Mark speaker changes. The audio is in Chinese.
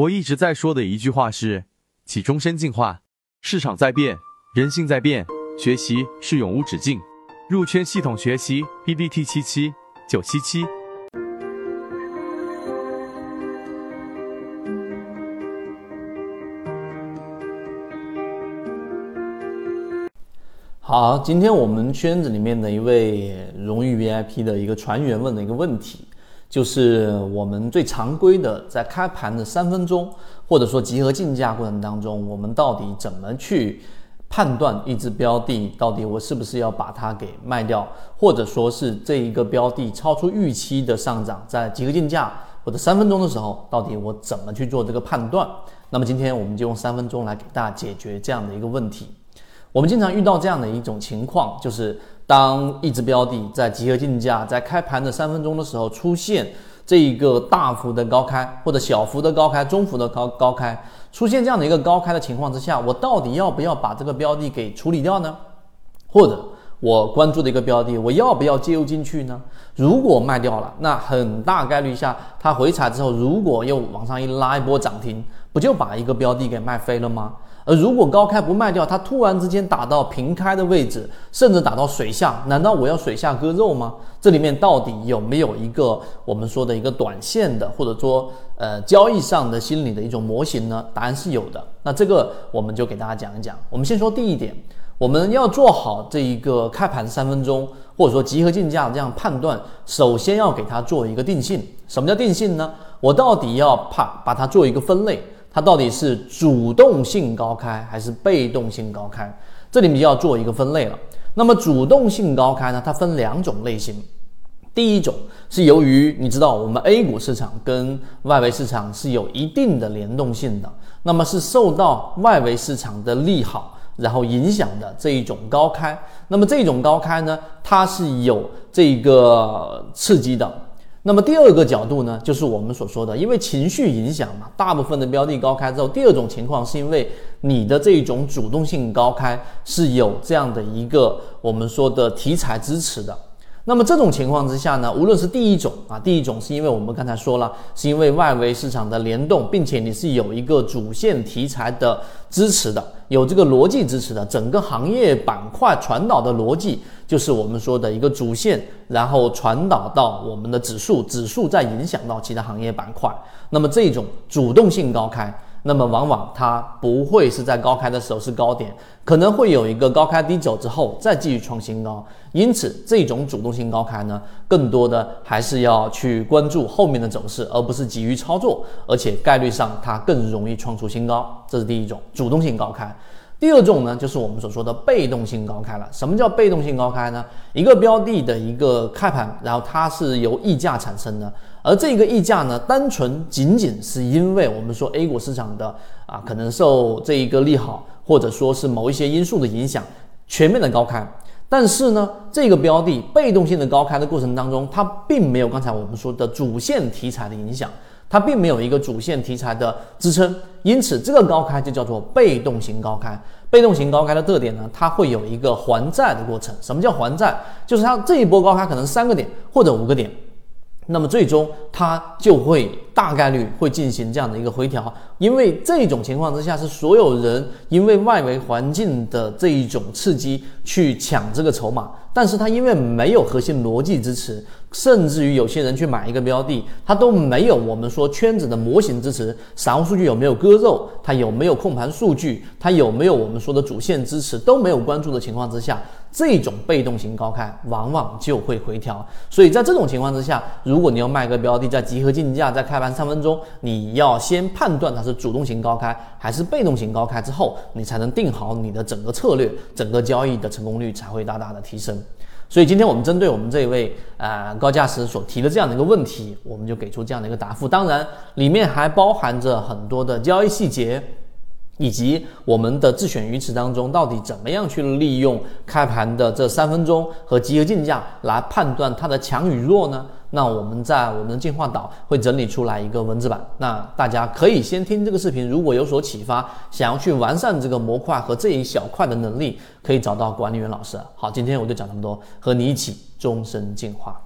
Speaker 1: 我一直在说的一句话是：起终身进化，市场在变，人性在变，学习是永无止境。入圈系统学习 B B T 七七九七七。
Speaker 2: 好，今天我们圈子里面的一位荣誉 VIP 的一个船员问的一个问题，就是我们最常规的在开盘的三分钟，或者说集合竞价过程当中，我们到底怎么去判断一只标的到底我是不是要把它给卖掉，或者说是这一个标的超出预期的上涨，在集合竞价或者三分钟的时候，到底我怎么去做这个判断？那么今天我们就用三分钟来给大家解决这样的一个问题。我们经常遇到这样的一种情况，就是当一只标的在集合竞价在开盘的三分钟的时候出现这一个大幅的高开，或者小幅的高开、中幅的高高开，出现这样的一个高开的情况之下，我到底要不要把这个标的给处理掉呢？或者我关注的一个标的，我要不要介入进去呢？如果卖掉了，那很大概率下它回踩之后，如果又往上一拉一波涨停，不就把一个标的给卖飞了吗？而如果高开不卖掉，它突然之间打到平开的位置，甚至打到水下，难道我要水下割肉吗？这里面到底有没有一个我们说的一个短线的，或者说呃交易上的心理的一种模型呢？答案是有的。那这个我们就给大家讲一讲。我们先说第一点，我们要做好这一个开盘三分钟，或者说集合竞价这样判断，首先要给它做一个定性。什么叫定性呢？我到底要怕把它做一个分类。它到底是主动性高开还是被动性高开？这里面就要做一个分类了。那么主动性高开呢？它分两种类型。第一种是由于你知道我们 A 股市场跟外围市场是有一定的联动性的，那么是受到外围市场的利好然后影响的这一种高开。那么这种高开呢，它是有这个刺激的。那么第二个角度呢，就是我们所说的，因为情绪影响嘛，大部分的标的高开之后，第二种情况是因为你的这种主动性高开是有这样的一个我们说的题材支持的。那么这种情况之下呢，无论是第一种啊，第一种是因为我们刚才说了，是因为外围市场的联动，并且你是有一个主线题材的支持的，有这个逻辑支持的，整个行业板块传导的逻辑。就是我们说的一个主线，然后传导到我们的指数，指数再影响到其他行业板块。那么这种主动性高开，那么往往它不会是在高开的时候是高点，可能会有一个高开低走之后再继续创新高。因此，这种主动性高开呢，更多的还是要去关注后面的走势，而不是急于操作，而且概率上它更容易创出新高。这是第一种主动性高开。第二种呢，就是我们所说的被动性高开了。什么叫被动性高开呢？一个标的的一个开盘，然后它是由溢价产生的，而这个溢价呢，单纯仅仅是因为我们说 A 股市场的啊，可能受这一个利好，或者说是某一些因素的影响，全面的高开。但是呢，这个标的被动性的高开的过程当中，它并没有刚才我们说的主线题材的影响。它并没有一个主线题材的支撑，因此这个高开就叫做被动型高开。被动型高开的特点呢，它会有一个还债的过程。什么叫还债？就是它这一波高开可能三个点或者五个点。那么最终它就会大概率会进行这样的一个回调，因为这种情况之下是所有人因为外围环境的这一种刺激去抢这个筹码，但是它因为没有核心逻辑支持，甚至于有些人去买一个标的，它都没有我们说圈子的模型支持，散户数据有没有割肉，它有没有控盘数据，它有没有我们说的主线支持都没有关注的情况之下。这种被动型高开往往就会回调，所以在这种情况之下，如果你要卖个标的，在集合竞价，在开盘三分钟，你要先判断它是主动型高开还是被动型高开之后，你才能定好你的整个策略，整个交易的成功率才会大大的提升。所以今天我们针对我们这一位呃高价值所提的这样的一个问题，我们就给出这样的一个答复。当然，里面还包含着很多的交易细节。以及我们的自选鱼池当中，到底怎么样去利用开盘的这三分钟和集合竞价来判断它的强与弱呢？那我们在我们的进化岛会整理出来一个文字版，那大家可以先听这个视频，如果有所启发，想要去完善这个模块和这一小块的能力，可以找到管理员老师。好，今天我就讲这么多，和你一起终身进化。